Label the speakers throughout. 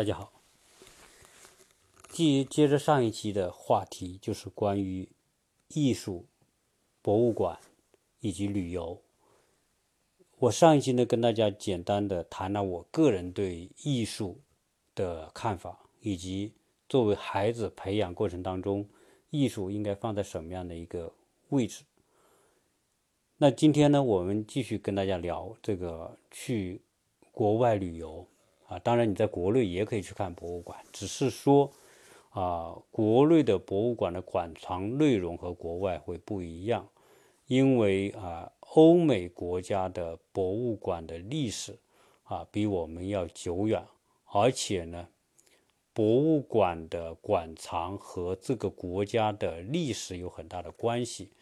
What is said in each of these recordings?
Speaker 1: 大家好，继接着上一期的话题，就是关于艺术、博物馆以及旅游。我上一期呢，跟大家简单的谈了我个人对艺术的看法，以及作为孩子培养过程当中，艺术应该放在什么样的一个位置。那今天呢，我们继续跟大家聊这个去国外旅游。啊，当然你在国内也可以去看博物馆，只是说，啊，国内的博物馆的馆藏内容和国外会不一样，因为啊，欧美国家的博物馆的历史啊比我们要久远，而且呢，博物馆的馆藏和这个国家的历史有很大的关系，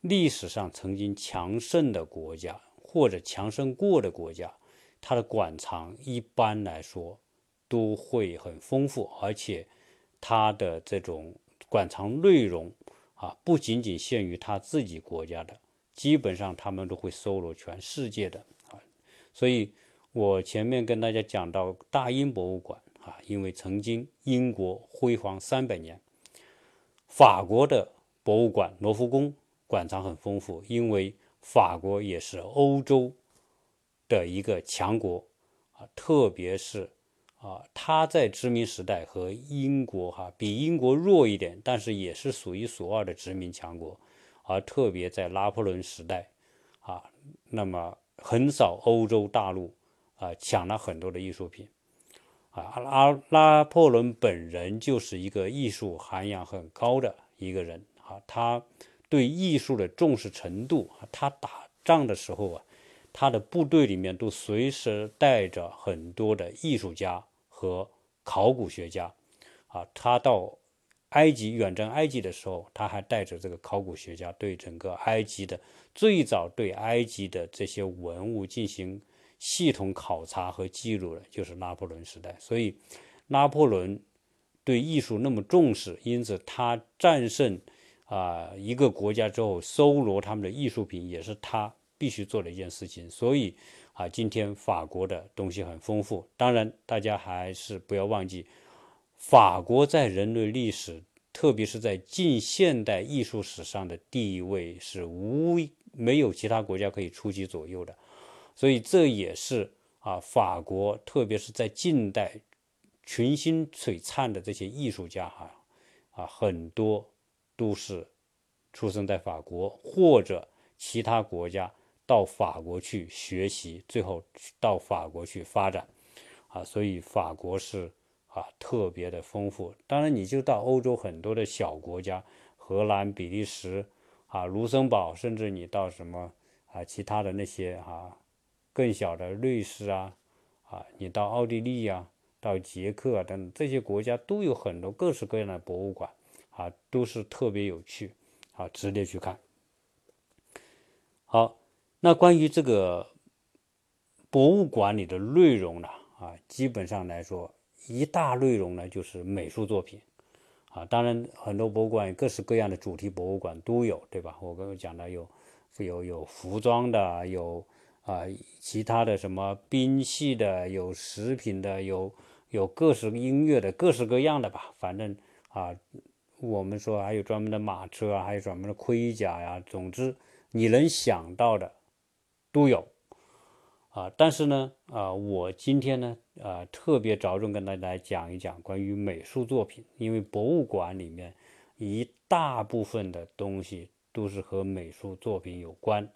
Speaker 1: 历史上曾经强盛的国家或者强盛过的国家。它的馆藏一般来说都会很丰富，而且它的这种馆藏内容啊，不仅仅限于他自己国家的，基本上他们都会搜罗全世界的啊。所以我前面跟大家讲到大英博物馆啊，因为曾经英国辉煌三百年，法国的博物馆罗浮宫馆藏很丰富，因为法国也是欧洲。的一个强国啊，特别是啊，他在殖民时代和英国哈比英国弱一点，但是也是数一数二的殖民强国。而特别在拿破仑时代啊，那么横扫欧洲大陆啊，抢了很多的艺术品啊。拉拿破仑本人就是一个艺术涵养很高的一个人啊，他对艺术的重视程度啊，他打仗的时候啊。他的部队里面都随时带着很多的艺术家和考古学家，啊，他到埃及远征埃及的时候，他还带着这个考古学家对整个埃及的最早对埃及的这些文物进行系统考察和记录的，就是拿破仑时代。所以，拿破仑对艺术那么重视，因此他战胜啊一个国家之后，搜罗他们的艺术品也是他。必须做的一件事情，所以啊，今天法国的东西很丰富。当然，大家还是不要忘记，法国在人类历史，特别是在近现代艺术史上的地位是无没有其他国家可以出其左右的。所以这也是啊，法国特别是在近代群星璀璨的这些艺术家哈啊，很多都是出生在法国或者其他国家。到法国去学习，最后到法国去发展，啊，所以法国是啊特别的丰富。当然，你就到欧洲很多的小国家，荷兰、比利时啊、卢森堡，甚至你到什么啊其他的那些啊更小的瑞士啊啊，你到奥地利啊、到捷克啊等等这些国家，都有很多各式各样的博物馆啊，都是特别有趣啊，值得去看。好。那关于这个博物馆里的内容呢？啊，基本上来说，一大内容呢就是美术作品，啊，当然很多博物馆各式各样的主题博物馆都有，对吧？我刚刚讲的有有有服装的，有啊其他的什么兵器的，有食品的，有有各式音乐的，各式各样的吧。反正啊，我们说还有专门的马车啊，还有专门的盔甲呀，总之你能想到的。都有啊，但是呢，啊，我今天呢，啊，特别着重跟大家讲一讲关于美术作品，因为博物馆里面一大部分的东西都是和美术作品有关，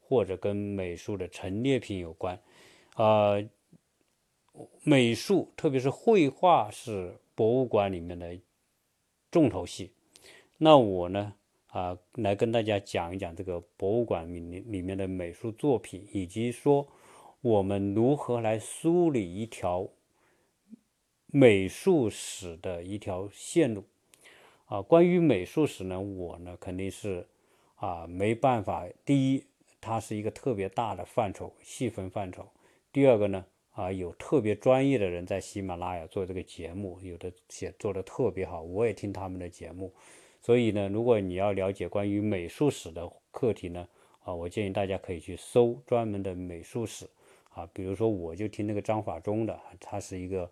Speaker 1: 或者跟美术的陈列品有关，啊，美术特别是绘画是博物馆里面的重头戏，那我呢？啊，来跟大家讲一讲这个博物馆里里面的美术作品，以及说我们如何来梳理一条美术史的一条线路。啊，关于美术史呢，我呢肯定是啊没办法。第一，它是一个特别大的范畴，细分范畴；第二个呢，啊有特别专业的人在喜马拉雅做这个节目，有的写做的特别好，我也听他们的节目。所以呢，如果你要了解关于美术史的课题呢，啊，我建议大家可以去搜专门的美术史，啊，比如说我就听那个张法中的，他是一个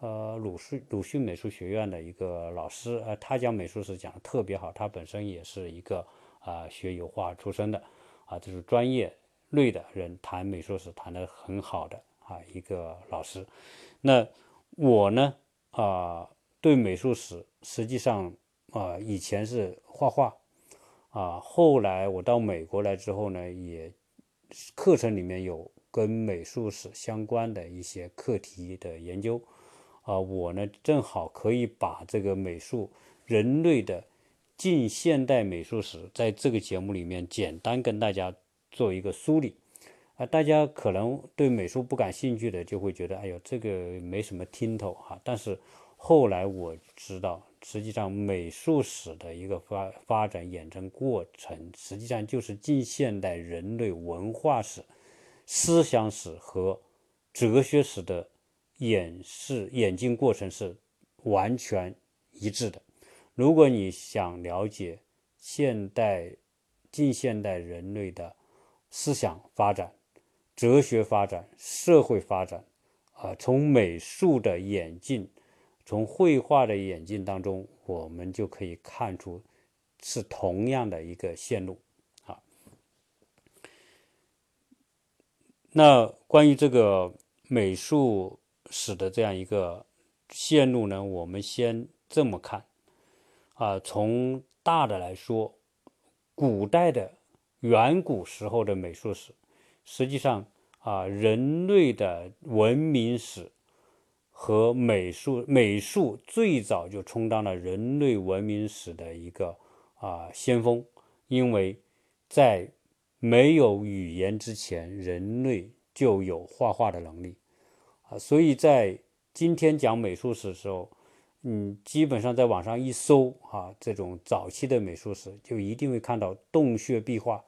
Speaker 1: 呃鲁迅鲁迅美术学院的一个老师，呃，他讲美术史讲的特别好，他本身也是一个啊学油画出身的，啊，就是专业类的人谈美术史谈的很好的啊一个老师。那我呢啊对美术史实际上啊以前是画画啊，后来我到美国来之后呢，也课程里面有跟美术史相关的一些课题的研究。啊，我呢正好可以把这个美术人类的近现代美术史，在这个节目里面简单跟大家做一个梳理。啊，大家可能对美术不感兴趣的，就会觉得，哎呦，这个没什么听头哈。但是后来我知道，实际上美术史的一个发发展演进过程，实际上就是近现代人类文化史、思想史和哲学史的。演示演进过程是完全一致的。如果你想了解现代、近现代人类的思想发展、哲学发展、社会发展，啊，从美术的演进、从绘画的演进当中，我们就可以看出是同样的一个线路啊。那关于这个美术。史的这样一个线路呢，我们先这么看啊，从大的来说，古代的远古时候的美术史，实际上啊，人类的文明史和美术，美术最早就充当了人类文明史的一个啊先锋，因为在没有语言之前，人类就有画画的能力。啊，所以在今天讲美术史的时候，嗯，基本上在网上一搜啊，这种早期的美术史，就一定会看到洞穴壁画。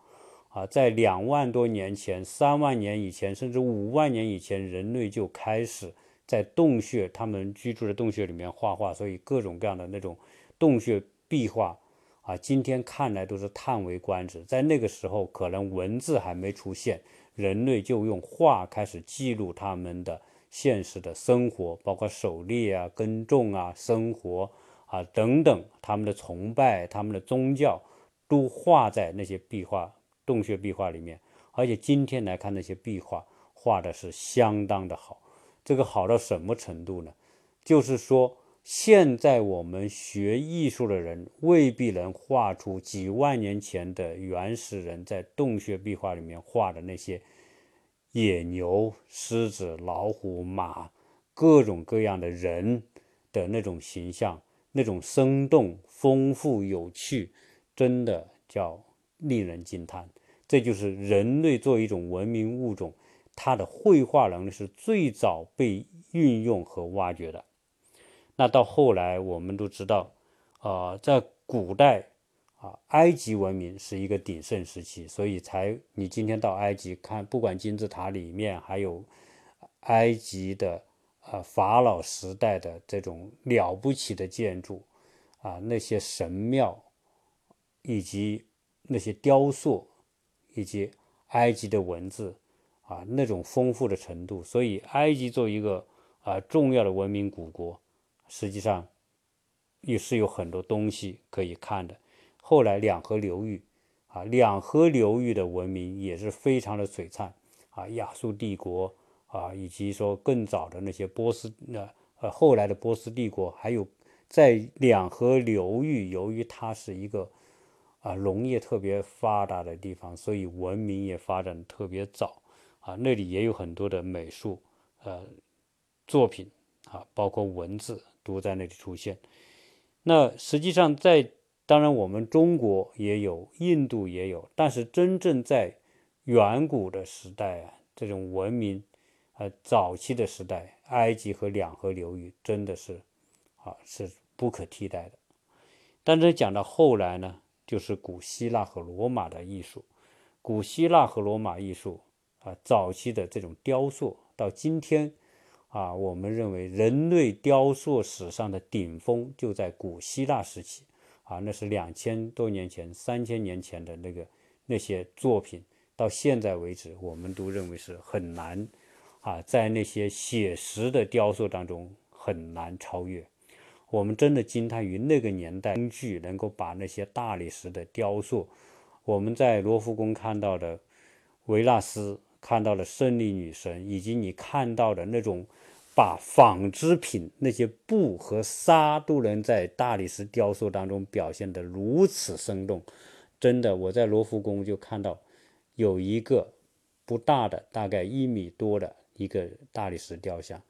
Speaker 1: 啊，在两万多年前、三万年以前，甚至五万年以前，人类就开始在洞穴，他们居住的洞穴里面画画。所以各种各样的那种洞穴壁画，啊，今天看来都是叹为观止。在那个时候，可能文字还没出现，人类就用画开始记录他们的。现实的生活，包括狩猎啊、耕种啊、生活啊等等，他们的崇拜、他们的宗教，都画在那些壁画、洞穴壁画里面。而且今天来看，那些壁画画的是相当的好。这个好到什么程度呢？就是说，现在我们学艺术的人未必能画出几万年前的原始人在洞穴壁画里面画的那些。野牛、狮子、老虎、马，各种各样的人的那种形象，那种生动、丰富、有趣，真的叫令人惊叹。这就是人类作为一种文明物种，它的绘画能力是最早被运用和挖掘的。那到后来，我们都知道，啊，在古代。啊，埃及文明是一个鼎盛时期，所以才你今天到埃及看，不管金字塔里面，还有埃及的啊法老时代的这种了不起的建筑啊，那些神庙以及那些雕塑，以及埃及的文字啊，那种丰富的程度，所以埃及作为一个啊重要的文明古国，实际上也是有很多东西可以看的。后来两河流域，啊，两河流域的文明也是非常的璀璨，啊，亚述帝国，啊，以及说更早的那些波斯，那呃后来的波斯帝国，还有在两河流域，由于它是一个啊农业特别发达的地方，所以文明也发展特别早，啊，那里也有很多的美术，呃，作品，啊，包括文字都在那里出现。那实际上在当然，我们中国也有，印度也有，但是真正在远古的时代啊，这种文明，呃，早期的时代，埃及和两河流域真的是，啊，是不可替代的。但是讲到后来呢，就是古希腊和罗马的艺术，古希腊和罗马艺术啊，早期的这种雕塑，到今天啊，我们认为人类雕塑史上的顶峰就在古希腊时期。啊，那是两千多年前、三千年前的那个那些作品，到现在为止，我们都认为是很难啊，在那些写实的雕塑当中很难超越。我们真的惊叹于那个年代工具能够把那些大理石的雕塑，我们在罗浮宫看到的维纳斯，看到了胜利女神，以及你看到的那种把纺织品那些布和纱都能在大理石雕塑当中表现得如此生动，真的，我在罗浮宫就看到有一个不大的，大概一米多的一个大理石雕像，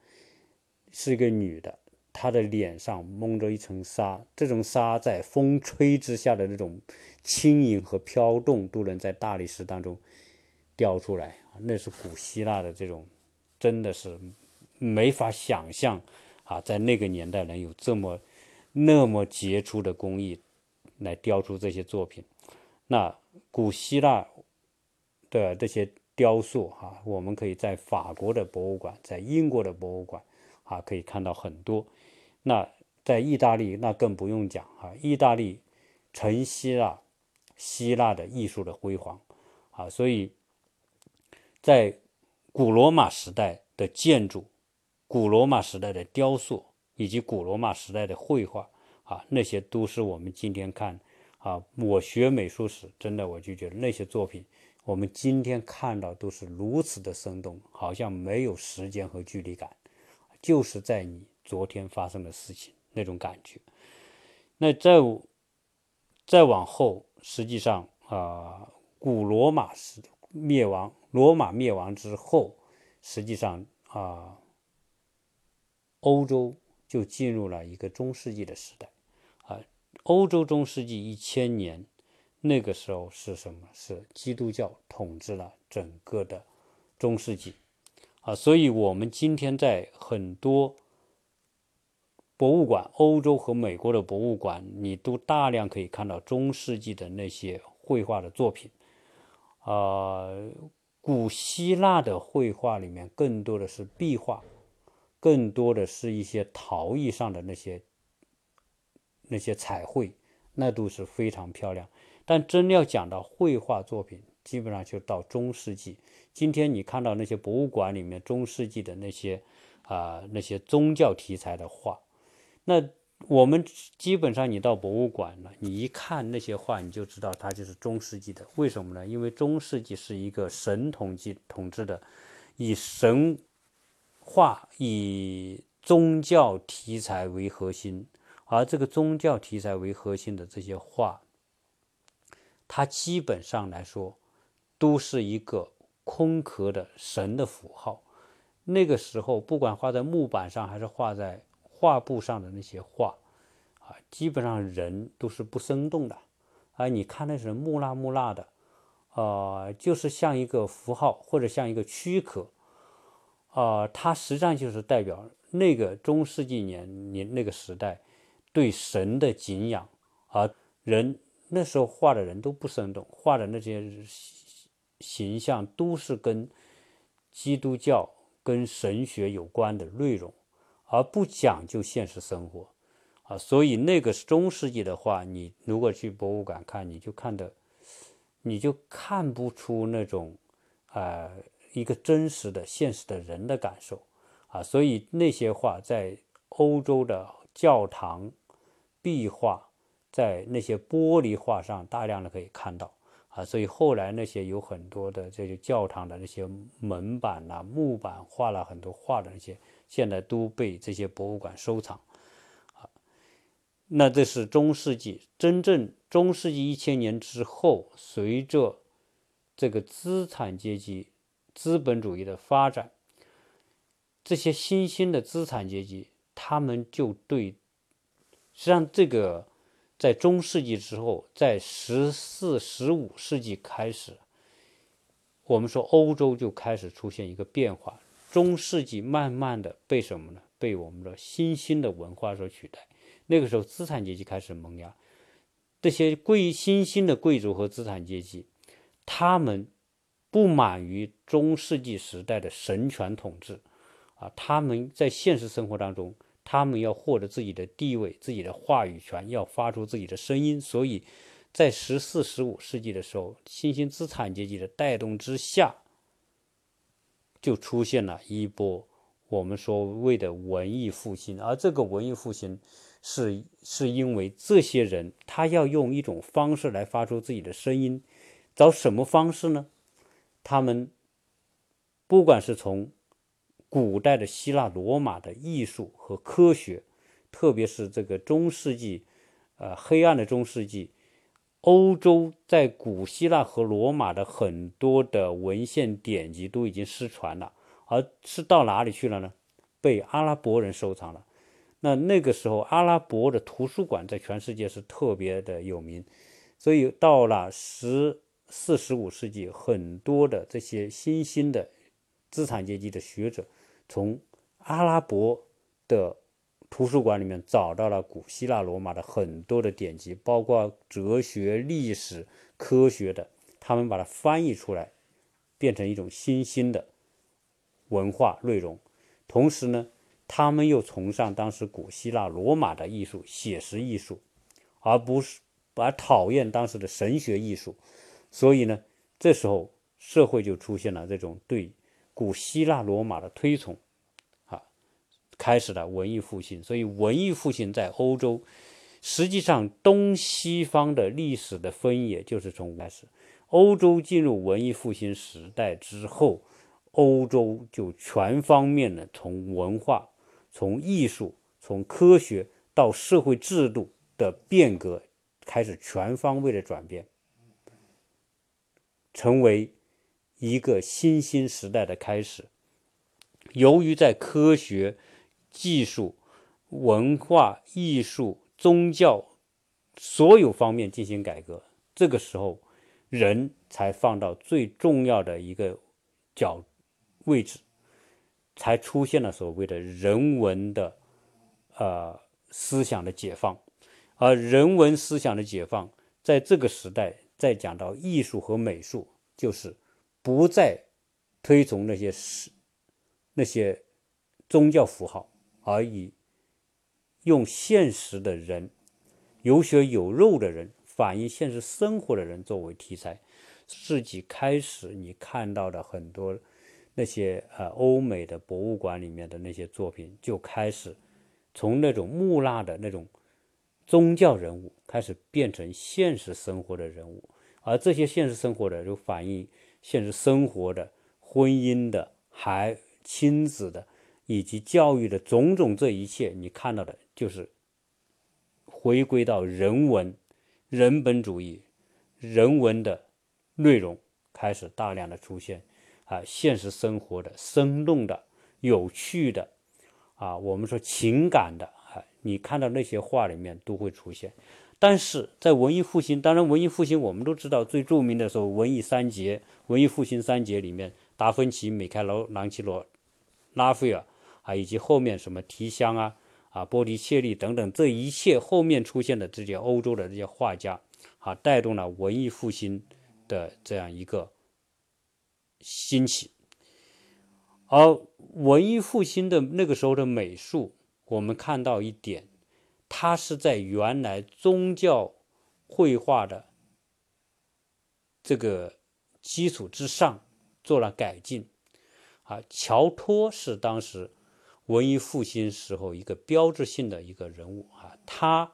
Speaker 1: 是一个女的。他的脸上蒙着一层纱，这种纱在风吹之下的那种轻盈和飘动，都能在大理石当中雕出来那是古希腊的这种，真的是没法想象啊，在那个年代能有这么那么杰出的工艺来雕出这些作品。那古希腊的这些雕塑哈，我们可以在法国的博物馆，在英国的博物馆啊，可以看到很多。那在意大利，那更不用讲啊！意大利承袭了希腊的艺术的辉煌啊，所以在古罗马时代的建筑、古罗马时代的雕塑以及古罗马时代的绘画啊，那些都是我们今天看啊。我学美术史，真的我就觉得那些作品，我们今天看到都是如此的生动，好像没有时间和距离感，就是在你。昨天发生的事情那种感觉，那在再往后，实际上啊，古罗马是灭亡，罗马灭亡之后，实际上啊，欧洲就进入了一个中世纪的时代啊。欧洲中世纪一千年，那个时候是什么？是基督教统治了整个的中世纪啊。所以，我们今天在很多。博物馆，欧洲和美国的博物馆，你都大量可以看到中世纪的那些绘画的作品。啊，古希腊的绘画里面更多的是壁画，更多的是一些陶艺上的那些那些彩绘，那都是非常漂亮。但真要讲到绘画作品，基本上就到中世纪。今天你看到那些博物馆里面中世纪的那些啊那些宗教题材的画。那我们基本上，你到博物馆了，你一看那些画，你就知道它就是中世纪的。为什么呢？因为中世纪是一个神统治统治的，以神话、以宗教题材为核心，而这个宗教题材为核心的这些画，它基本上来说都是一个空壳的神的符号。那个时候，不管画在木板上，还是画在画布上的那些画，啊，基本上人都是不生动的，啊，你看那是木讷木讷的，啊，就是像一个符号或者像一个躯壳，啊，它实际上就是代表那个中世纪年年那个时代对神的敬仰，而人那时候画的人都不生动，画的那些形象都是跟基督教跟神学有关的内容。而不讲究现实生活，啊，所以那个中世纪的话，你如果去博物馆看，你就看的，你就看不出那种，呃，一个真实的现实的人的感受，啊，所以那些画在欧洲的教堂壁画，在那些玻璃画上大量的可以看到，啊，所以后来那些有很多的这些教堂的那些门板呐、木板画了很多画的那些。现在都被这些博物馆收藏，啊，那这是中世纪。真正中世纪一千年之后，随着这个资产阶级、资本主义的发展，这些新兴的资产阶级，他们就对，实际上这个在中世纪之后，在十四、十五世纪开始，我们说欧洲就开始出现一个变化。中世纪慢慢的被什么呢？被我们的新兴的文化所取代。那个时候，资产阶级开始萌芽，这些贵新兴的贵族和资产阶级，他们不满于中世纪时代的神权统治，啊，他们在现实生活当中，他们要获得自己的地位、自己的话语权，要发出自己的声音。所以在十四、十五世纪的时候，新兴资产阶级的带动之下。就出现了一波我们所谓的文艺复兴，而这个文艺复兴是是因为这些人他要用一种方式来发出自己的声音，找什么方式呢？他们不管是从古代的希腊罗马的艺术和科学，特别是这个中世纪，呃，黑暗的中世纪，欧洲在古希腊和罗马的很多的文献典籍都已经失传了。而是到哪里去了呢？被阿拉伯人收藏了。那那个时候，阿拉伯的图书馆在全世界是特别的有名。所以到了十四、十五世纪，很多的这些新兴的资产阶级的学者，从阿拉伯的图书馆里面找到了古希腊、罗马的很多的典籍，包括哲学、历史、科学的，他们把它翻译出来，变成一种新兴的。文化内容，同时呢，他们又崇尚当时古希腊、罗马的艺术，写实艺术，而不是而讨厌当时的神学艺术。所以呢，这时候社会就出现了这种对古希腊、罗马的推崇，开始了文艺复兴。所以文艺复兴在欧洲，实际上东西方的历史的分野就是从开始。欧洲进入文艺复兴时代之后。欧洲就全方面的从文化、从艺术、从科学到社会制度的变革开始全方位的转变，成为一个新兴时代的开始。由于在科学、技术、文化艺术、宗教所有方面进行改革，这个时候人才放到最重要的一个角。位置，才出现了所谓的人文的，呃，思想的解放。而人文思想的解放，在这个时代，再讲到艺术和美术，就是不再推崇那些是那些宗教符号，而以用现实的人、有血有肉的人、反映现实生活的人作为题材。世纪开始，你看到的很多。那些呃欧美的博物馆里面的那些作品，就开始从那种木讷的那种宗教人物，开始变成现实生活的人物，而这些现实生活的就反映现实生活的婚姻的、还亲子的以及教育的种种，这一切你看到的，就是回归到人文、人本主义、人文的内容开始大量的出现。啊，现实生活的、生动的、有趣的，啊，我们说情感的，啊，你看到那些画里面都会出现。但是在文艺复兴，当然文艺复兴我们都知道最著名的时候，文艺三杰、文艺复兴三杰里面，达芬奇、米开朗基罗、拉斐尔啊，以及后面什么提香啊、啊波提切利等等，这一切后面出现的这些欧洲的这些画家，啊，带动了文艺复兴的这样一个。兴起，而文艺复兴的那个时候的美术，我们看到一点，它是在原来宗教绘画的这个基础之上做了改进。啊，乔托是当时文艺复兴时候一个标志性的一个人物啊，他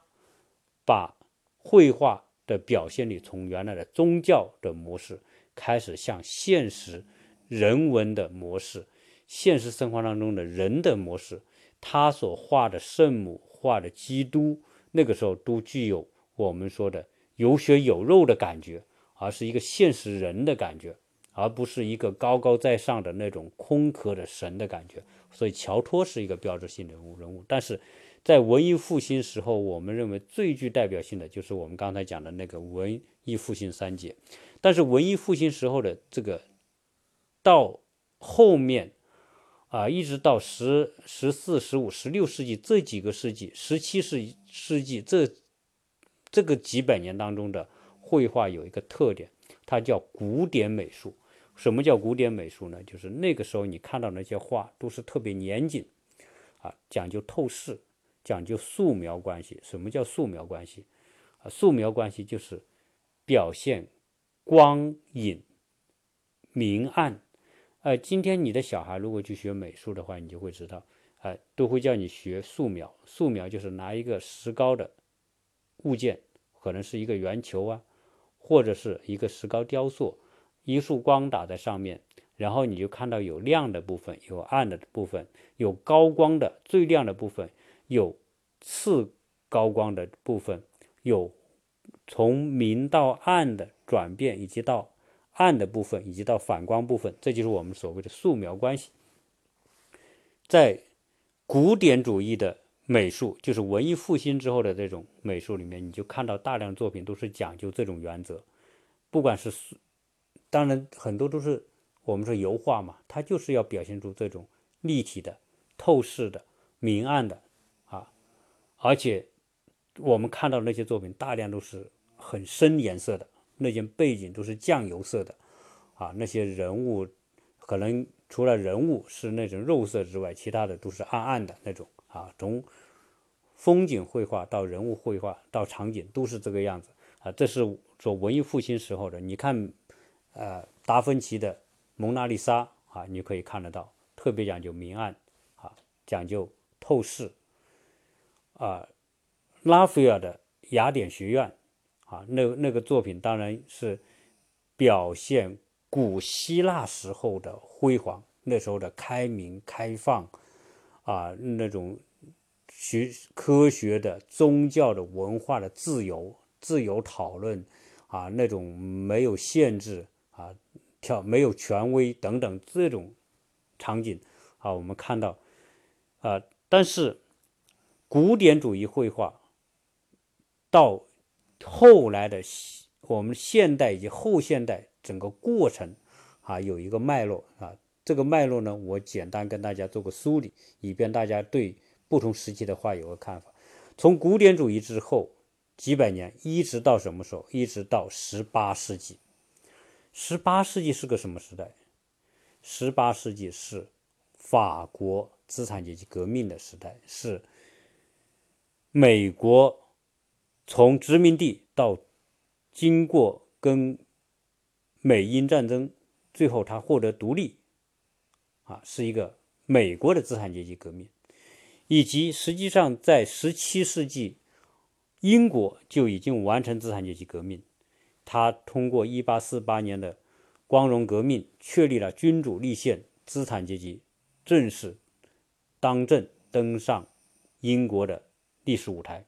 Speaker 1: 把绘画的表现力从原来的宗教的模式。开始向现实人文的模式，现实生活当中的人的模式，他所画的圣母、画的基督，那个时候都具有我们说的有血有肉的感觉，而是一个现实人的感觉，而不是一个高高在上的那种空壳的神的感觉。所以乔托是一个标志性人物人物，但是在文艺复兴时候，我们认为最具代表性的就是我们刚才讲的那个文艺复兴三杰。但是文艺复兴时候的这个，到后面啊，一直到十十四、十五、十六世纪这几个世纪，十七世世纪这这个几百年当中的绘画有一个特点，它叫古典美术。什么叫古典美术呢？就是那个时候你看到那些画都是特别严谨啊，讲究透视，讲究素描关系。什么叫素描关系？啊，素描关系就是表现。光影、明暗，呃，今天你的小孩如果去学美术的话，你就会知道，哎，都会叫你学素描。素描就是拿一个石膏的物件，可能是一个圆球啊，或者是一个石膏雕塑，一束光打在上面，然后你就看到有亮的部分，有暗的部分，有高光的最亮的部分，有次高光的部分，有。从明到暗的转变，以及到暗的部分，以及到反光部分，这就是我们所谓的素描关系。在古典主义的美术，就是文艺复兴之后的这种美术里面，你就看到大量作品都是讲究这种原则。不管是素，当然很多都是我们说油画嘛，它就是要表现出这种立体的、透视的、明暗的啊，而且我们看到那些作品，大量都是。很深颜色的那件背景都是酱油色的，啊，那些人物可能除了人物是那种肉色之外，其他的都是暗暗的那种啊。从风景绘画到人物绘画到场景都是这个样子啊。这是说文艺复兴时候的。你看，呃，达芬奇的《蒙娜丽莎》啊，你可以看得到，特别讲究明暗啊，讲究透视啊。拉斐尔的《雅典学院》。啊，那那个作品当然是表现古希腊时候的辉煌，那时候的开明开放，啊，那种学科学的、宗教的、文化的自由、自由讨论，啊，那种没有限制啊，跳没有权威等等这种场景啊，我们看到啊，但是古典主义绘画到。后来的我们现代以及后现代整个过程啊，有一个脉络啊。这个脉络呢，我简单跟大家做个梳理，以便大家对不同时期的画有个看法。从古典主义之后几百年，一直到什么时候？一直到十八世纪。十八世纪是个什么时代？十八世纪是法国资产阶级革命的时代，是美国。从殖民地到经过跟美英战争，最后他获得独立，啊，是一个美国的资产阶级革命，以及实际上在十七世纪，英国就已经完成资产阶级革命，他通过一八四八年的光荣革命，确立了君主立宪，资产阶级正式当政，登上英国的历史舞台。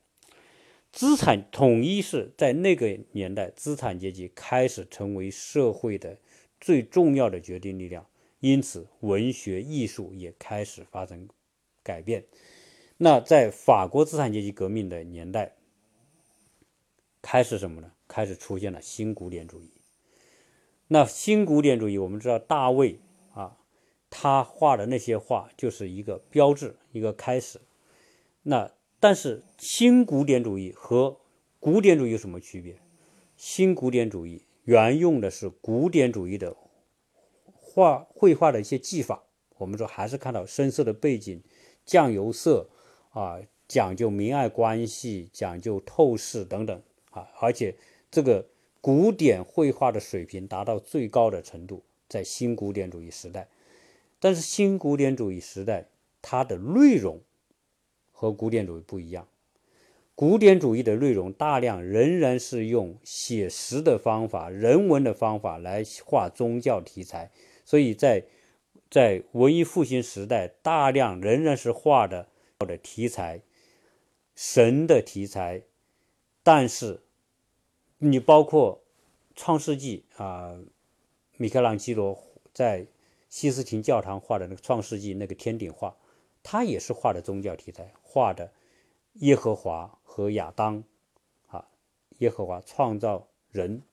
Speaker 1: 资产统一是在那个年代，资产阶级开始成为社会的最重要的决定力量，因此文学艺术也开始发生改变。那在法国资产阶级革命的年代，开始什么呢？开始出现了新古典主义。那新古典主义，我们知道大卫啊，他画的那些画就是一个标志，一个开始。那但是新古典主义和古典主义有什么区别？新古典主义原用的是古典主义的画绘画的一些技法，我们说还是看到深色的背景、酱油色啊，讲究明暗关系、讲究透视等等啊，而且这个古典绘画的水平达到最高的程度，在新古典主义时代。但是新古典主义时代它的内容。和古典主义不一样，古典主义的内容大量仍然是用写实的方法、人文的方法来画宗教题材，所以在在文艺复兴时代，大量仍然是画的的题材，神的题材，但是你包括创世纪啊，米开朗基罗在西斯廷教堂画的那个创世纪那个天顶画，他也是画的宗教题材。画的耶和华和亚当，啊，耶和华创造人，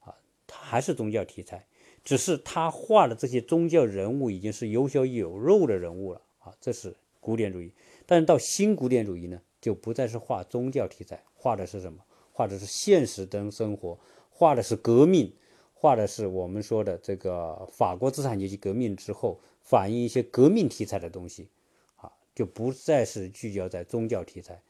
Speaker 1: 啊，他还是宗教题材，只是他画的这些宗教人物已经是有血有肉的人物了，啊，这是古典主义。但是到新古典主义呢，就不再是画宗教题材，画的是什么？画的是现实的生活，画的是革命，画的是我们说的这个法国资产阶级革命之后反映一些革命题材的东西。啊就不再是聚焦在宗教题材，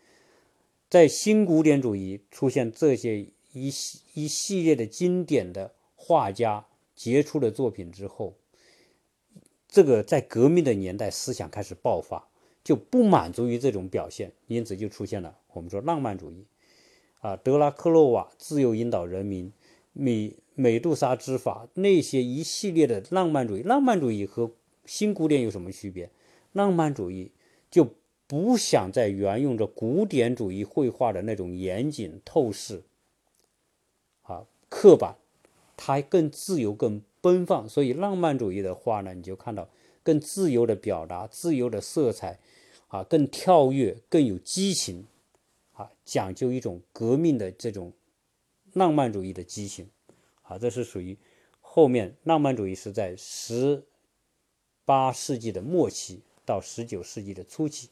Speaker 1: 在新古典主义出现这些一系一系列的经典的画家杰出的作品之后，这个在革命的年代思想开始爆发，就不满足于这种表现，因此就出现了我们说浪漫主义，啊，德拉克洛瓦自由引导人民，美美杜莎之法那些一系列的浪漫主义，浪漫主义和新古典有什么区别？浪漫主义就不想再沿用着古典主义绘画的那种严谨透视，啊，刻板，它更自由、更奔放。所以浪漫主义的画呢，你就看到更自由的表达、自由的色彩，啊，更跳跃、更有激情，啊，讲究一种革命的这种浪漫主义的激情，啊，这是属于后面浪漫主义是在十八世纪的末期。到十九世纪的初期，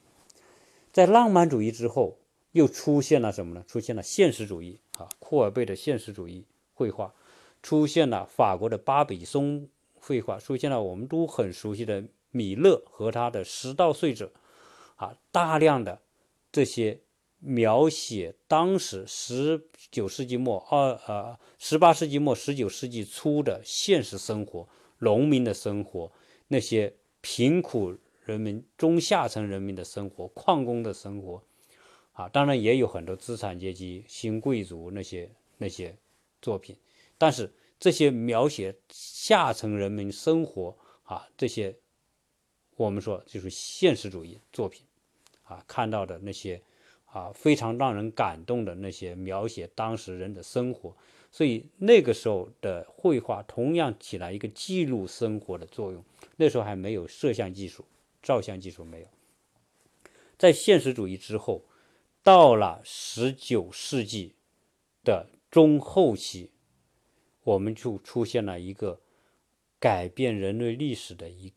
Speaker 1: 在浪漫主义之后，又出现了什么呢？出现了现实主义啊，库尔贝的现实主义绘画，出现了法国的巴比松绘画，出现了我们都很熟悉的米勒和他的《十道岁者》啊，大量的这些描写当时十九世纪末二呃十八世纪末十九世纪初的现实生活，农民的生活，那些贫苦。人民中下层人民的生活，矿工的生活，啊，当然也有很多资产阶级、新贵族那些那些作品，但是这些描写下层人民生活啊，这些我们说就是现实主义作品，啊，看到的那些啊非常让人感动的那些描写当时人的生活，所以那个时候的绘画同样起来一个记录生活的作用。那时候还没有摄像技术。照相技术没有，在现实主义之后，到了十九世纪的中后期，我们就出现了一个改变人类历史的一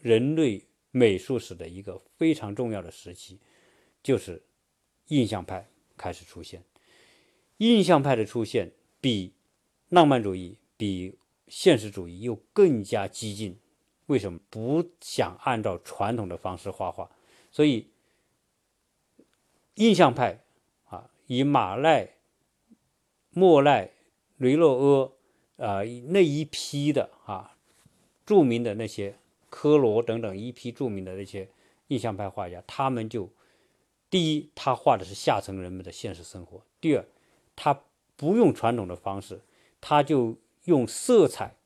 Speaker 1: 人类美术史的一个非常重要的时期，就是印象派开始出现。印象派的出现比浪漫主义、比现实主义又更加激进。为什么不想按照传统的方式画画？所以，印象派啊，以马奈、莫奈、雷诺阿啊那一批的啊著名的那些科罗等等一批著名的那些印象派画家，他们就第一，他画的是下层人们的现实生活；第二，他不用传统的方式，他就用色彩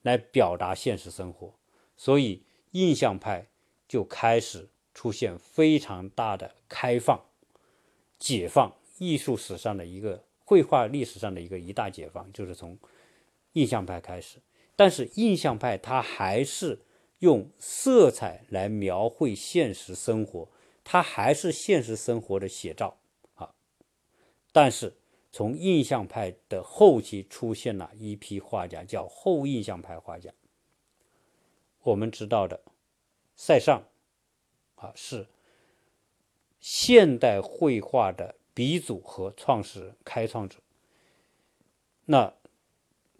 Speaker 1: 来表达现实生活。所以，印象派就开始出现非常大的开放、解放，艺术史上的一个绘画历史上的一个一大解放，就是从印象派开始。但是，印象派它还是用色彩来描绘现实生活，它还是现实生活的写照啊。但是，从印象派的后期出现了一批画家，叫后印象派画家。我们知道的，塞尚啊是现代绘画的鼻祖和创始人、开创者。那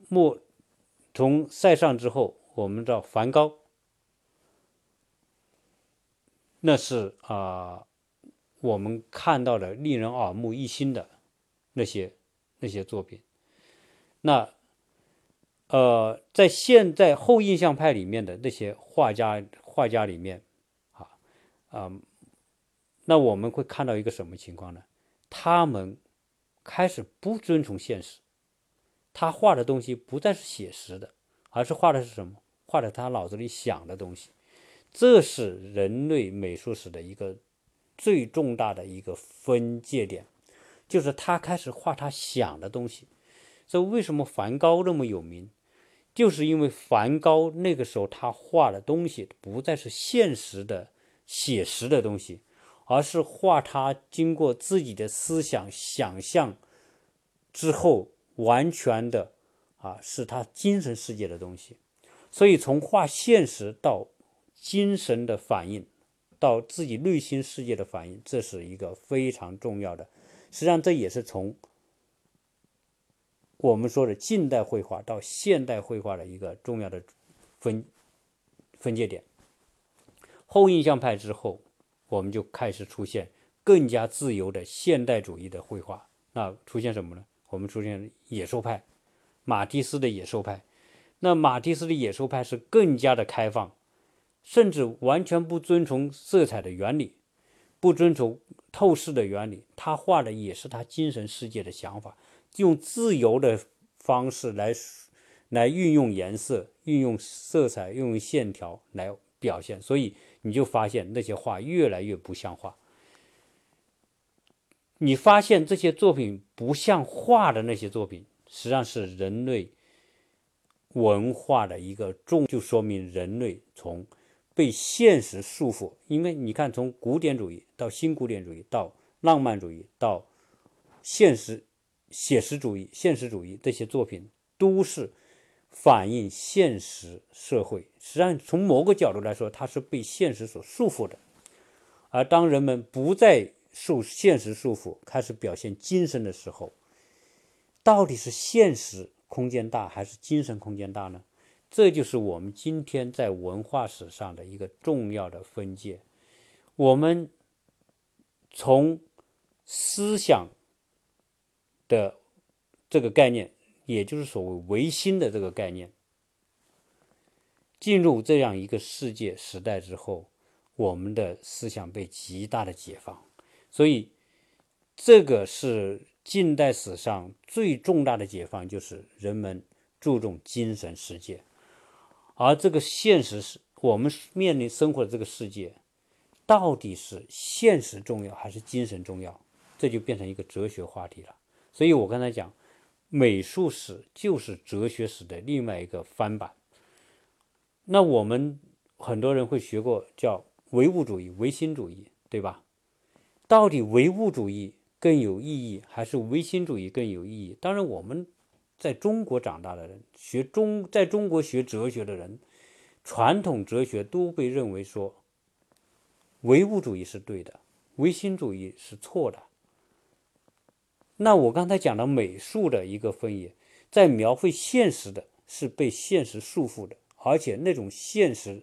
Speaker 1: 莫从塞尚之后，我们知道梵高，那是啊我们看到的令人耳目一新的那些那些作品。那呃，在现在后印象派里面的那些画家，画家里面，啊，啊，那我们会看到一个什么情况呢？他们开始不遵从现实，他画的东西不再是写实的，而是画的是什么？画的他脑子里想的东西。这是人类美术史的一个最重大的一个分界点，就是他开始画他想的东西。所以，为什么梵高那么有名？就是因为梵高那个时候他画的东西不再是现实的写实的东西，而是画他经过自己的思想想象之后完全的啊是他精神世界的东西。所以从画现实到精神的反应，到自己内心世界的反应，这是一个非常重要的。实际上这也是从。我们说的近代绘画到现代绘画的一个重要的分分界点。后印象派之后，我们就开始出现更加自由的现代主义的绘画。那出现什么呢？我们出现野兽派，马蒂斯的野兽派。那马蒂斯的野兽派是更加的开放甚至完全不遵从色彩的原理，不遵从透视的原理，他画的也是他精神世界的想法，用自由的方式来来运用颜色、运用色彩、运用线条来表现，所以你就发现那些画越来越不像画。你发现这些作品不像画的那些作品，实际上是人类文化的一个重，就说明人类从被现实束缚。因为你看，从古典主义到新古典主义，到浪漫主义，到现实写实主义、现实主义这些作品，都是反映现实社会。实际上，从某个角度来说，它是被现实所束缚的。而当人们不再受现实束缚，开始表现精神的时候，到底是现实空间大还是精神空间大呢？这就是我们今天在文化史上的一个重要的分界。我们从思想的这个概念，也就是所谓唯心的这个概念，进入这样一个世界时代之后，我们的思想被极大的解放。所以，这个是近代史上最重大的解放，就是人们注重精神世界，而这个现实是我们面临生活的这个世界，到底是现实重要还是精神重要？这就变成一个哲学话题了。所以我刚才讲，美术史就是哲学史的另外一个翻版。那我们很多人会学过叫唯物主义、唯心主义，对吧？到底唯物主义更有意义，还是唯心主义更有意义？当然，我们在中国长大的人，学中在中国学哲学的人，传统哲学都被认为说，唯物主义是对的，唯心主义是错的。那我刚才讲的美术的一个分野，在描绘现实的，是被现实束缚的，而且那种现实，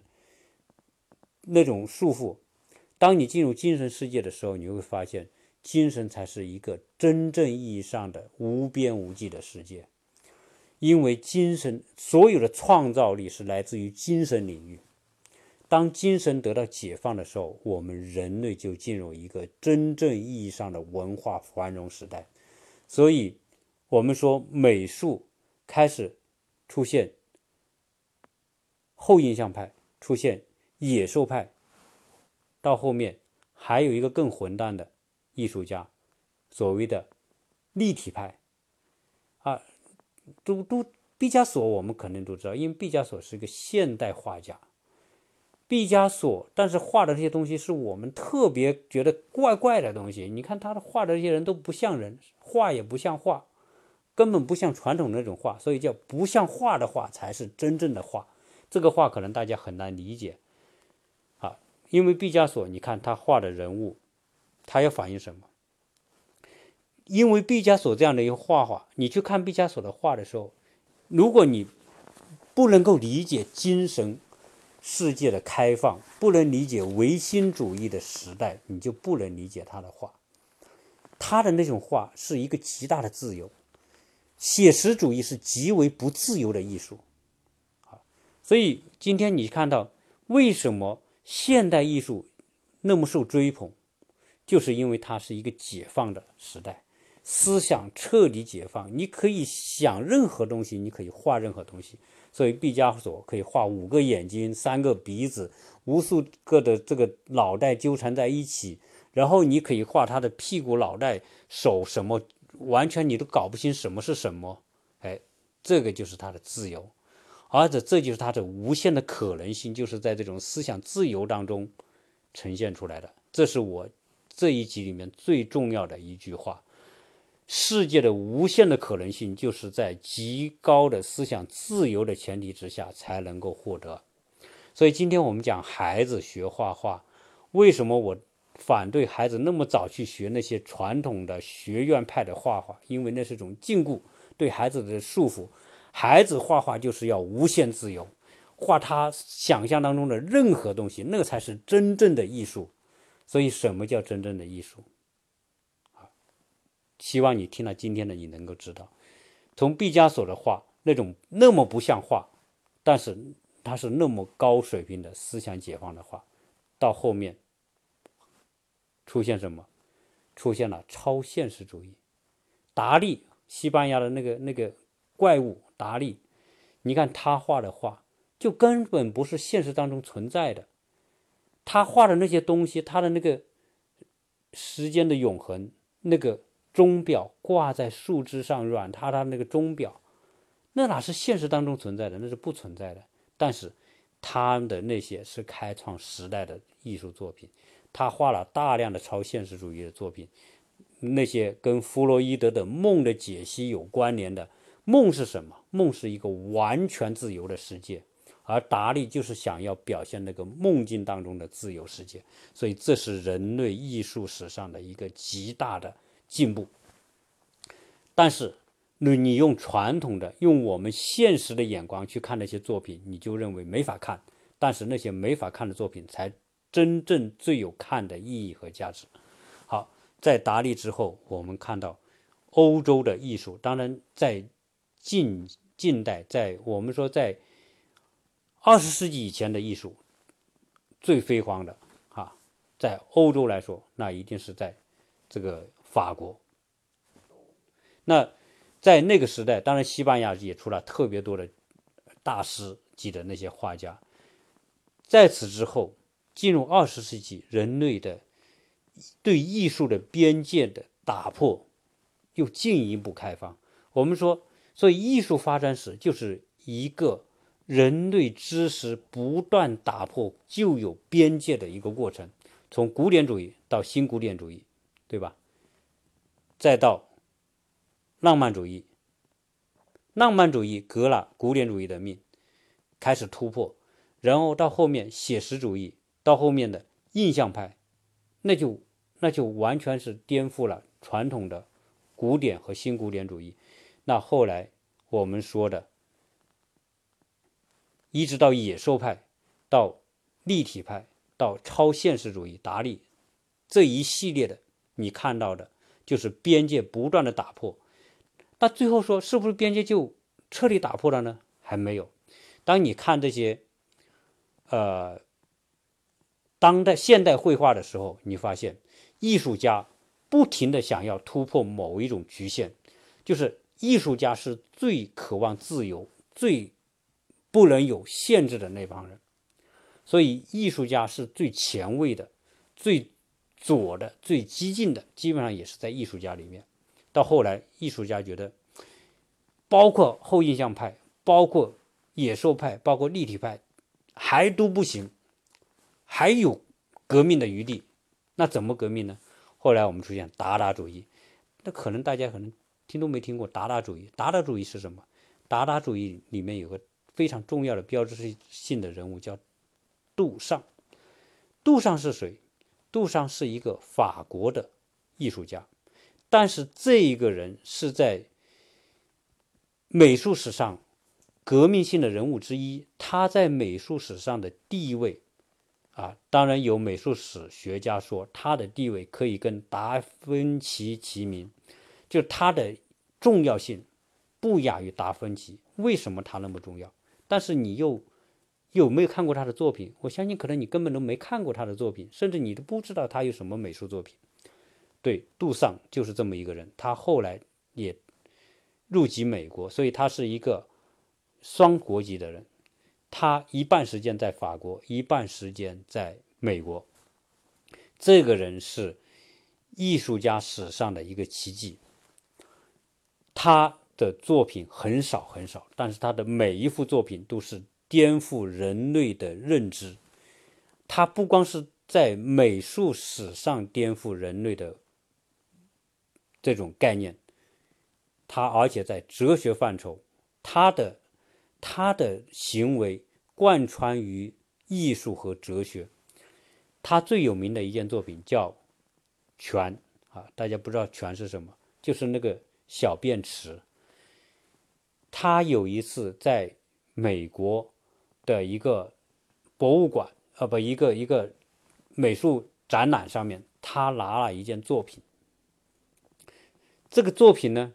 Speaker 1: 那种束缚。当你进入精神世界的时候，你会发现，精神才是一个真正意义上的无边无际的世界，因为精神所有的创造力是来自于精神领域。当精神得到解放的时候，我们人类就进入一个真正意义上的文化繁荣时代。所以，我们说美术开始出现后印象派，出现野兽派。到后面还有一个更混蛋的艺术家，所谓的立体派啊，都都毕加索我们肯定都知道，因为毕加索是一个现代画家。毕加索，但是画的这些东西是我们特别觉得怪怪的东西。你看他画的这些人都不像人，画也不像画，根本不像传统那种画，所以叫不像画的画才是真正的画。这个画可能大家很难理解。啊因为毕加索，你看他画的人物，他要反映什么？因为毕加索这样的一个画画，你去看毕加索的画的时候，如果你不能够理解精神世界的开放，不能理解唯心主义的时代，你就不能理解他的画。他的那种画是一个极大的自由，写实主义是极为不自由的艺术。好，所以今天你看到为什么？现代艺术那么受追捧，就是因为它是一个解放的时代，思想彻底解放。你可以想任何东西，你可以画任何东西。所以毕加索可以画五个眼睛、三个鼻子、无数个的这个脑袋纠缠在一起，然后你可以画他的屁股、脑袋、手什么，完全你都搞不清什么是什么。哎，这个就是他的自由。而且这就是他的无限的可能性，就是在这种思想自由当中呈现出来的。这是我这一集里面最重要的一句话：世界的无限的可能性，就是在极高的思想自由的前提之下才能够获得。所以今天我们讲孩子学画画，为什么我反对孩子那么早去学那些传统的学院派的画画？因为那是一种禁锢，对孩子的束缚。孩子画画就是要无限自由，画他想象当中的任何东西，那才是真正的艺术。所以，什么叫真正的艺术？希望你听了今天的，你能够知道，从毕加索的画那种那么不像画，但是他是那么高水平的思想解放的话，到后面出现什么？出现了超现实主义。达利，西班牙的那个那个怪物达利，你看他画的画，就根本不是现实当中存在的。他画的那些东西，他的那个时间的永恒，那个钟表挂在树枝上软塌塌那个钟表，那哪是现实当中存在的？那是不存在的。但是他的那些是开创时代的艺术作品，他画了大量的超现实主义的作品，那些跟弗洛伊德的梦的解析有关联的。梦是什么？梦是一个完全自由的世界。而达利就是想要表现那个梦境当中的自由世界，所以这是人类艺术史上的一个极大的进步。但是，你你用传统的、用我们现实的眼光去看那些作品，你就认为没法看。但是那些没法看的作品，才真正最有看的意义和价值。好，在达利之后，我们看到欧洲的艺术，当然在近近代，在我们说在。二十世纪以前的艺术最辉煌的啊，在欧洲来说，那一定是在这个法国。那在那个时代，当然西班牙也出了特别多的大师级的那些画家。在此之后，进入二十世纪，人类的对艺术的边界的打破又进一步开放。我们说，所以艺术发展史就是一个。人类知识不断打破旧有边界的一个过程，从古典主义到新古典主义，对吧？再到浪漫主义，浪漫主义革了古典主义的命，开始突破，然后到后面写实主义，到后面的印象派，那就那就完全是颠覆了传统的古典和新古典主义。那后来我们说的。一直到野兽派，到立体派，到超现实主义，达利这一系列的，你看到的，就是边界不断的打破。那最后说，是不是边界就彻底打破了呢？还没有。当你看这些，呃，当代现代绘画的时候，你发现艺术家不停的想要突破某一种局限，就是艺术家是最渴望自由、最。不能有限制的那帮人，所以艺术家是最前卫的、最左的、最激进的，基本上也是在艺术家里面。到后来，艺术家觉得，包括后印象派、包括野兽派、包括立体派，还都不行，还有革命的余地。那怎么革命呢？后来我们出现达达主义，那可能大家可能听都没听过达达主义。达达主义是什么？达达主义里面有个。非常重要的标志性的人物叫杜尚。杜尚是谁？杜尚是一个法国的艺术家，但是这一个人是在美术史上革命性的人物之一。他在美术史上的地位啊，当然有美术史学家说他的地位可以跟达芬奇齐名，就他的重要性不亚于达芬奇。为什么他那么重要？但是你又有没有看过他的作品？我相信可能你根本都没看过他的作品，甚至你都不知道他有什么美术作品。对，杜尚就是这么一个人，他后来也入籍美国，所以他是一个双国籍的人。他一半时间在法国，一半时间在美国。这个人是艺术家史上的一个奇迹。他。的作品很少很少，但是他的每一幅作品都是颠覆人类的认知。他不光是在美术史上颠覆人类的这种概念，他而且在哲学范畴，他的他的行为贯穿于艺术和哲学。他最有名的一件作品叫泉啊，大家不知道泉是什么，就是那个小便池。他有一次在美国的一个博物馆，呃，不，一个一个美术展览上面，他拿了一件作品。这个作品呢，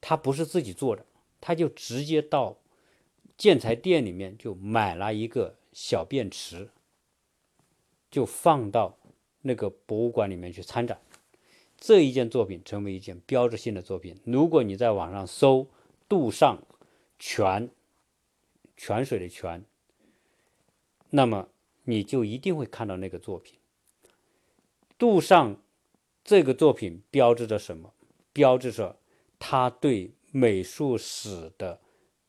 Speaker 1: 他不是自己做的，他就直接到建材店里面就买了一个小便池，就放到那个博物馆里面去参展。这一件作品成为一件标志性的作品。如果你在网上搜“杜尚泉”，泉水的泉，那么你就一定会看到那个作品。杜尚这个作品标志着什么？标志着他对美术史的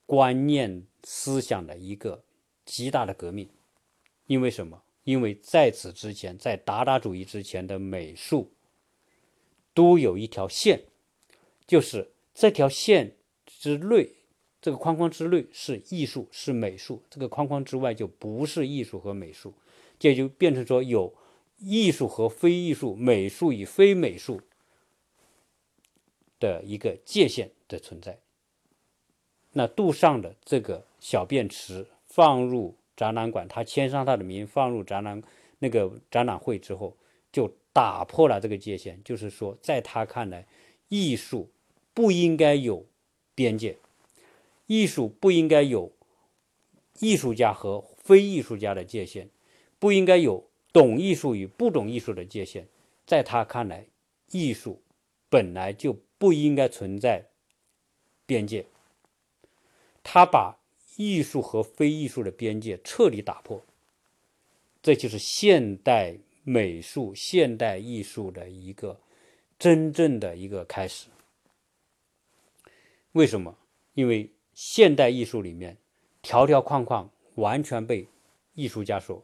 Speaker 1: 观念思想的一个极大的革命。因为什么？因为在此之前，在达达主义之前的美术。都有一条线，就是这条线之内，这个框框之内是艺术，是美术；这个框框之外就不是艺术和美术，这就变成说有艺术和非艺术、美术与非美术的一个界限的存在。那杜尚的这个小便池放入展览馆，他签上他的名，放入展览那个展览会之后，就。打破了这个界限，就是说，在他看来，艺术不应该有边界，艺术不应该有艺术家和非艺术家的界限，不应该有懂艺术与不懂艺术的界限。在他看来，艺术本来就不应该存在边界。他把艺术和非艺术的边界彻底打破，这就是现代。美术、现代艺术的一个真正的一个开始。为什么？因为现代艺术里面条条框框完全被艺术家所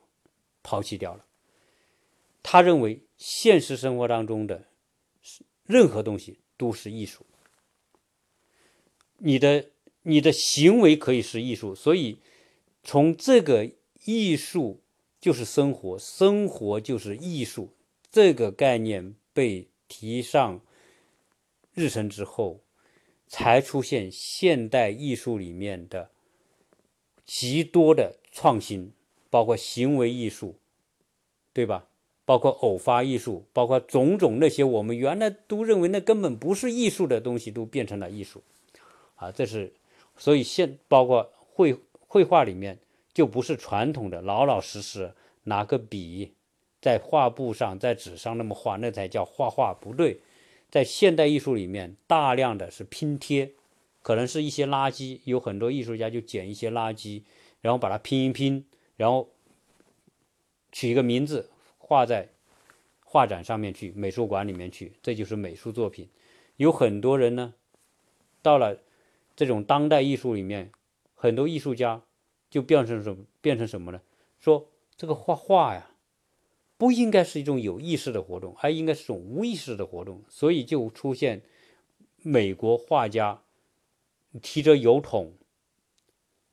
Speaker 1: 抛弃掉了。他认为现实生活当中的任何东西都是艺术，你的你的行为可以是艺术，所以从这个艺术。就是生活，生活就是艺术。这个概念被提上日程之后，才出现现代艺术里面的极多的创新，包括行为艺术，对吧？包括偶发艺术，包括种种那些我们原来都认为那根本不是艺术的东西，都变成了艺术。啊，这是所以现包括绘绘画里面。就不是传统的老老实实拿个笔在画布上、在纸上那么画，那才叫画画。不对，在现代艺术里面，大量的是拼贴，可能是一些垃圾，有很多艺术家就捡一些垃圾，然后把它拼一拼，然后取一个名字画在画展上面去，美术馆里面去，这就是美术作品。有很多人呢，到了这种当代艺术里面，很多艺术家。就变成什么？变成什么呢？说这个画画呀，不应该是一种有意识的活动，而应该是一种无意识的活动。所以就出现美国画家提着油桶，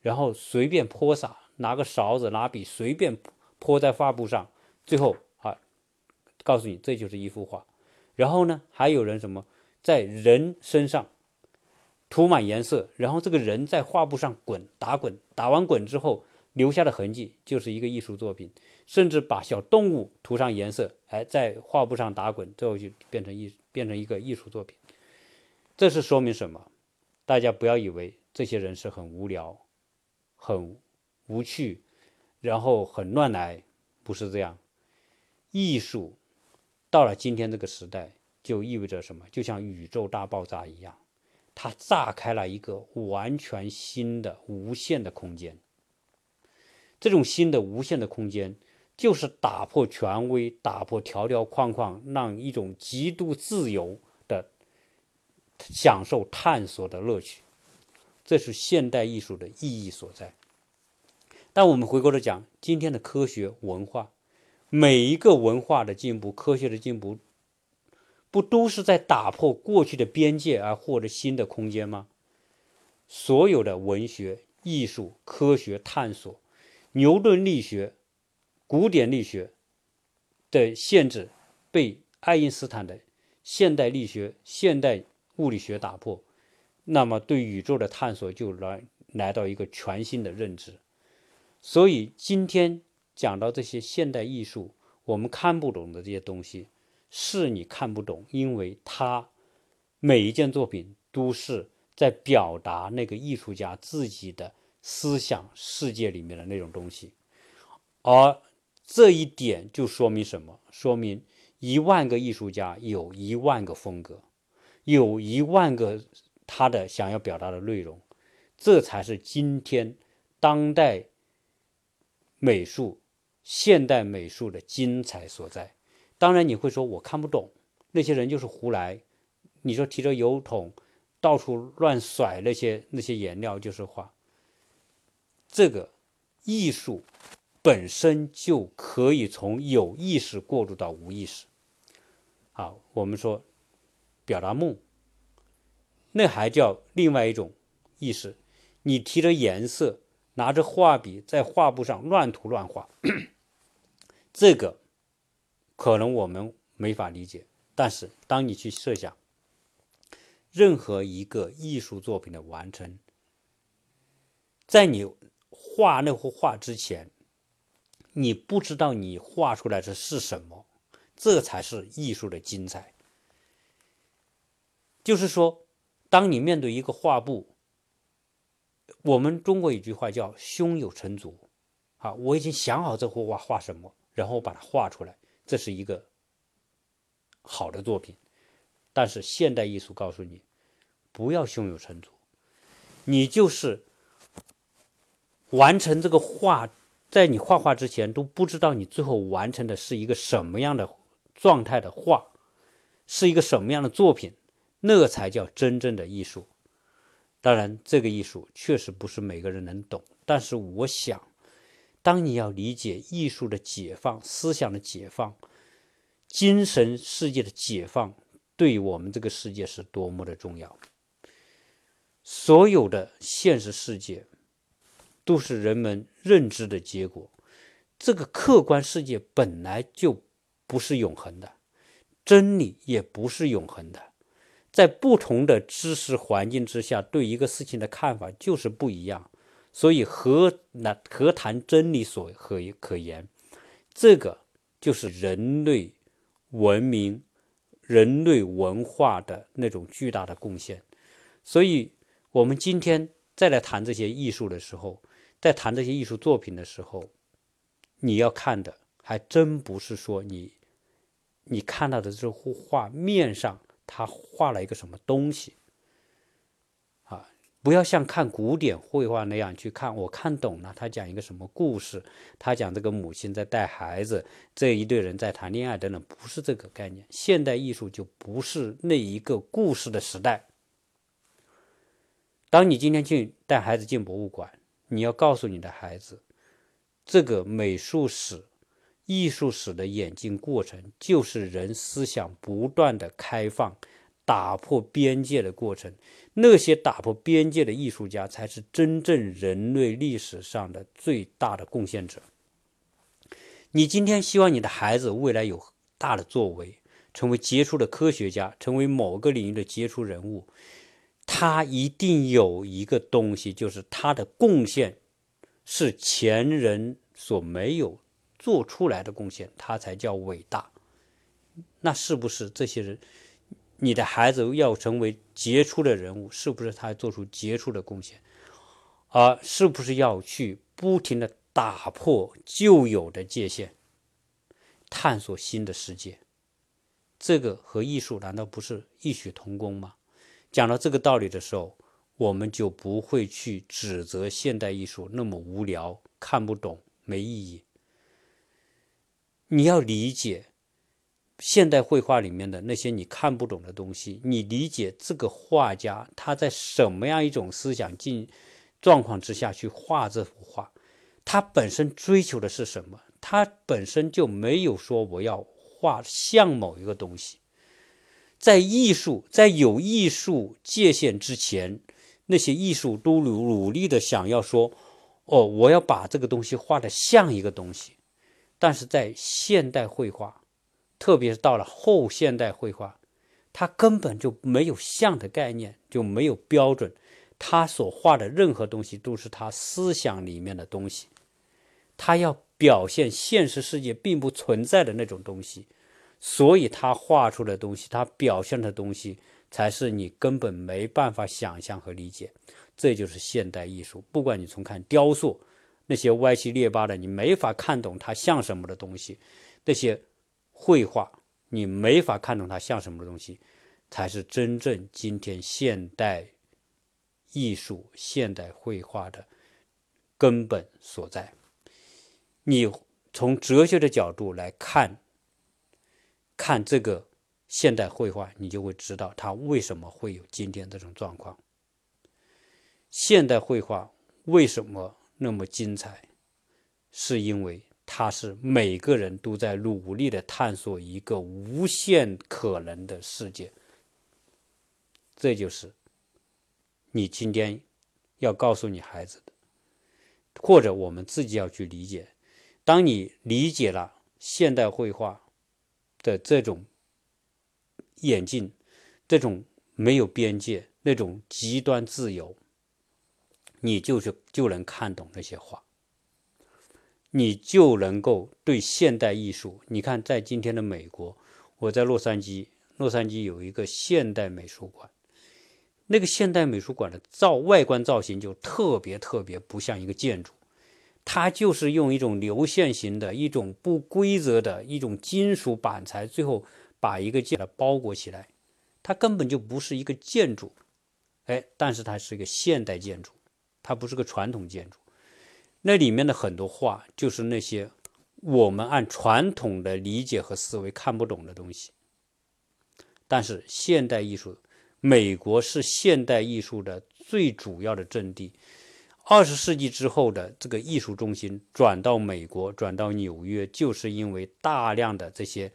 Speaker 1: 然后随便泼洒，拿个勺子、拿笔随便泼在画布上，最后啊，告诉你这就是一幅画。然后呢，还有人什么在人身上。涂满颜色，然后这个人在画布上滚打滚，打完滚之后留下的痕迹就是一个艺术作品。甚至把小动物涂上颜色，哎，在画布上打滚，最后就变成艺变成一个艺术作品。这是说明什么？大家不要以为这些人是很无聊、很无趣，然后很乱来，不是这样。艺术到了今天这个时代，就意味着什么？就像宇宙大爆炸一样。它炸开了一个完全新的无限的空间。这种新的无限的空间，就是打破权威、打破条条框框，让一种极度自由的享受探索的乐趣。这是现代艺术的意义所在。但我们回过头讲，今天的科学文化，每一个文化的进步、科学的进步。不都是在打破过去的边界而获得新的空间吗？所有的文学、艺术、科学探索，牛顿力学、古典力学的限制被爱因斯坦的现代力学、现代物理学打破，那么对宇宙的探索就来来到一个全新的认知。所以今天讲到这些现代艺术，我们看不懂的这些东西。是你看不懂，因为他每一件作品都是在表达那个艺术家自己的思想世界里面的那种东西。而这一点就说明什么？说明一万个艺术家有一万个风格，有一万个他的想要表达的内容，这才是今天当代美术、现代美术的精彩所在。当然，你会说我看不懂，那些人就是胡来。你说提着油桶到处乱甩那些那些颜料就是画，这个艺术。本身就可以从有意识过渡到无意识。好，我们说表达梦，那还叫另外一种意识。你提着颜色，拿着画笔在画布上乱涂乱画，这个可能我们没法理解。但是当你去设想，任何一个艺术作品的完成，在你画那幅画之前。你不知道你画出来的是什么，这才是艺术的精彩。就是说，当你面对一个画布，我们中国有句话叫“胸有成竹”，啊，我已经想好这幅画画什么，然后把它画出来，这是一个好的作品。但是现代艺术告诉你，不要胸有成竹，你就是完成这个画。在你画画之前都不知道你最后完成的是一个什么样的状态的画，是一个什么样的作品，那才叫真正的艺术。当然，这个艺术确实不是每个人能懂，但是我想，当你要理解艺术的解放、思想的解放、精神世界的解放，对我们这个世界是多么的重要。所有的现实世界。都是人们认知的结果。这个客观世界本来就不是永恒的，真理也不是永恒的。在不同的知识环境之下，对一个事情的看法就是不一样。所以何那何谈真理所可可言？这个就是人类文明、人类文化的那种巨大的贡献。所以，我们今天再来谈这些艺术的时候。在谈这些艺术作品的时候，你要看的还真不是说你你看到的这幅画面上他画了一个什么东西啊！不要像看古典绘画那样去看。我看懂了，他讲一个什么故事？他讲这个母亲在带孩子，这一对人在谈恋爱等等，不是这个概念。现代艺术就不是那一个故事的时代。当你今天去带孩子进博物馆。你要告诉你的孩子，这个美术史、艺术史的演进过程，就是人思想不断的开放、打破边界的过程。那些打破边界的艺术家，才是真正人类历史上的最大的贡献者。你今天希望你的孩子未来有大的作为，成为杰出的科学家，成为某个领域的杰出人物。他一定有一个东西，就是他的贡献是前人所没有做出来的贡献，他才叫伟大。那是不是这些人，你的孩子要成为杰出的人物，是不是他做出杰出的贡献？而是不是要去不停的打破旧有的界限，探索新的世界？这个和艺术难道不是异曲同工吗？讲到这个道理的时候，我们就不会去指责现代艺术那么无聊、看不懂、没意义。你要理解现代绘画里面的那些你看不懂的东西，你理解这个画家他在什么样一种思想境状况之下去画这幅画，他本身追求的是什么？他本身就没有说我要画像某一个东西。在艺术在有艺术界限之前，那些艺术都努努力的想要说：“哦，我要把这个东西画的像一个东西。”但是在现代绘画，特别是到了后现代绘画，它根本就没有像的概念，就没有标准。他所画的任何东西都是他思想里面的东西，他要表现现实世界并不存在的那种东西。所以他画出的东西，他表现的东西，才是你根本没办法想象和理解。这就是现代艺术。不管你从看雕塑，那些歪七裂八的，你没法看懂它像什么的东西；那些绘画，你没法看懂它像什么的东西，才是真正今天现代艺术、现代绘画的根本所在。你从哲学的角度来看，看这个现代绘画，你就会知道它为什么会有今天这种状况。现代绘画为什么那么精彩？是因为它是每个人都在努力的探索一个无限可能的世界。这就是你今天要告诉你孩子的，或者我们自己要去理解。当你理解了现代绘画的这种眼镜，这种没有边界，那种极端自由。你就是就能看懂那些画，你就能够对现代艺术。你看，在今天的美国，我在洛杉矶，洛杉矶有一个现代美术馆，那个现代美术馆的造外观造型就特别特别不像一个建筑，它就是用一种流线型的一种不规则的一种金属板材，最后把一个建的包裹起来，它根本就不是一个建筑，哎，但是它是一个现代建筑。它不是个传统建筑，那里面的很多画就是那些我们按传统的理解和思维看不懂的东西。但是现代艺术，美国是现代艺术的最主要的阵地。二十世纪之后的这个艺术中心转到美国，转到纽约，就是因为大量的这些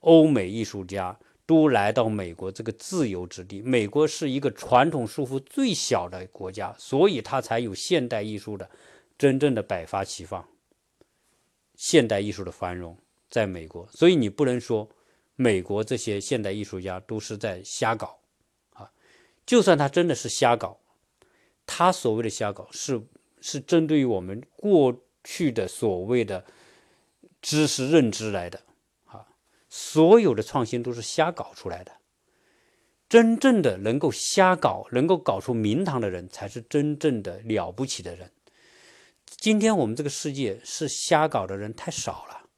Speaker 1: 欧美艺术家。都来到美国这个自由之地。美国是一个传统束缚最小的国家，所以它才有现代艺术的真正的百花齐放，现代艺术的繁荣在美国。所以你不能说美国这些现代艺术家都是在瞎搞啊！就算他真的是瞎搞，他所谓的瞎搞是是针对于我们过去的所谓的知识认知来的。啊所有的创新都是瞎搞出来的，真正的能够瞎搞、能够搞出名堂的人，才是真正的了不起的人。今天我们这个世界是瞎搞的人太少了。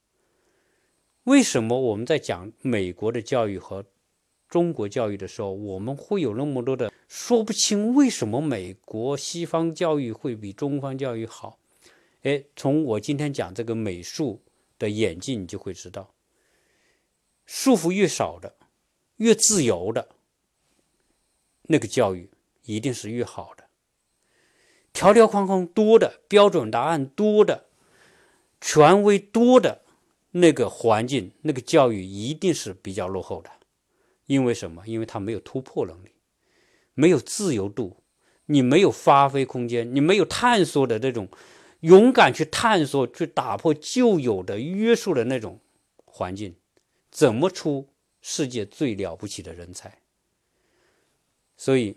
Speaker 1: 为什么我们在讲美国的教育和中国教育的时候，我们会有那么多的说不清？为什么美国西方教育会比中方教育好？哎，从我今天讲这个美术的眼镜，你就会知道。束缚越少的，越自由的，那个教育一定是越好的。条条框框多的，标准答案多的，权威多的，那个环境，那个教育一定是比较落后的。因为什么？因为它没有突破能力，没有自由度，你没有发挥空间，你没有探索的这种勇敢去探索、去打破旧有的约束的那种环境。怎么出世界最了不起的人才？所以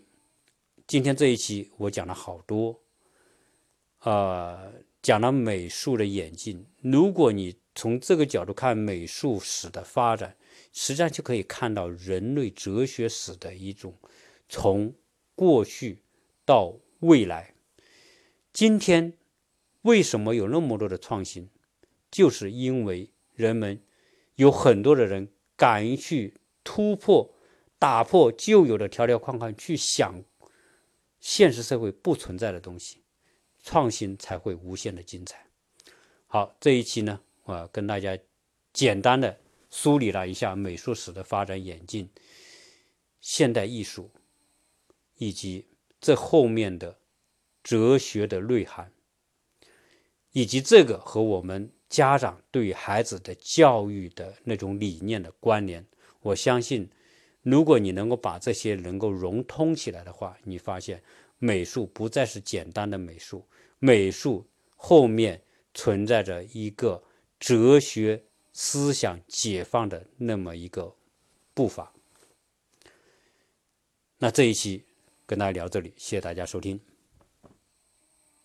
Speaker 1: 今天这一期我讲了好多，呃，讲了美术的演进。如果你从这个角度看美术史的发展，实际上就可以看到人类哲学史的一种从过去到未来。今天为什么有那么多的创新？就是因为人们。有很多的人敢于去突破、打破旧有的条条框框，去想现实社会不存在的东西，创新才会无限的精彩。好，这一期呢，我跟大家简单的梳理了一下美术史的发展演进、现代艺术以及这后面的哲学的内涵，以及这个和我们。家长对于孩子的教育的那种理念的关联，我相信，如果你能够把这些能够融通起来的话，你发现美术不再是简单的美术，美术后面存在着一个哲学思想解放的那么一个步伐。那这一期跟大家聊这里，谢谢大家收听。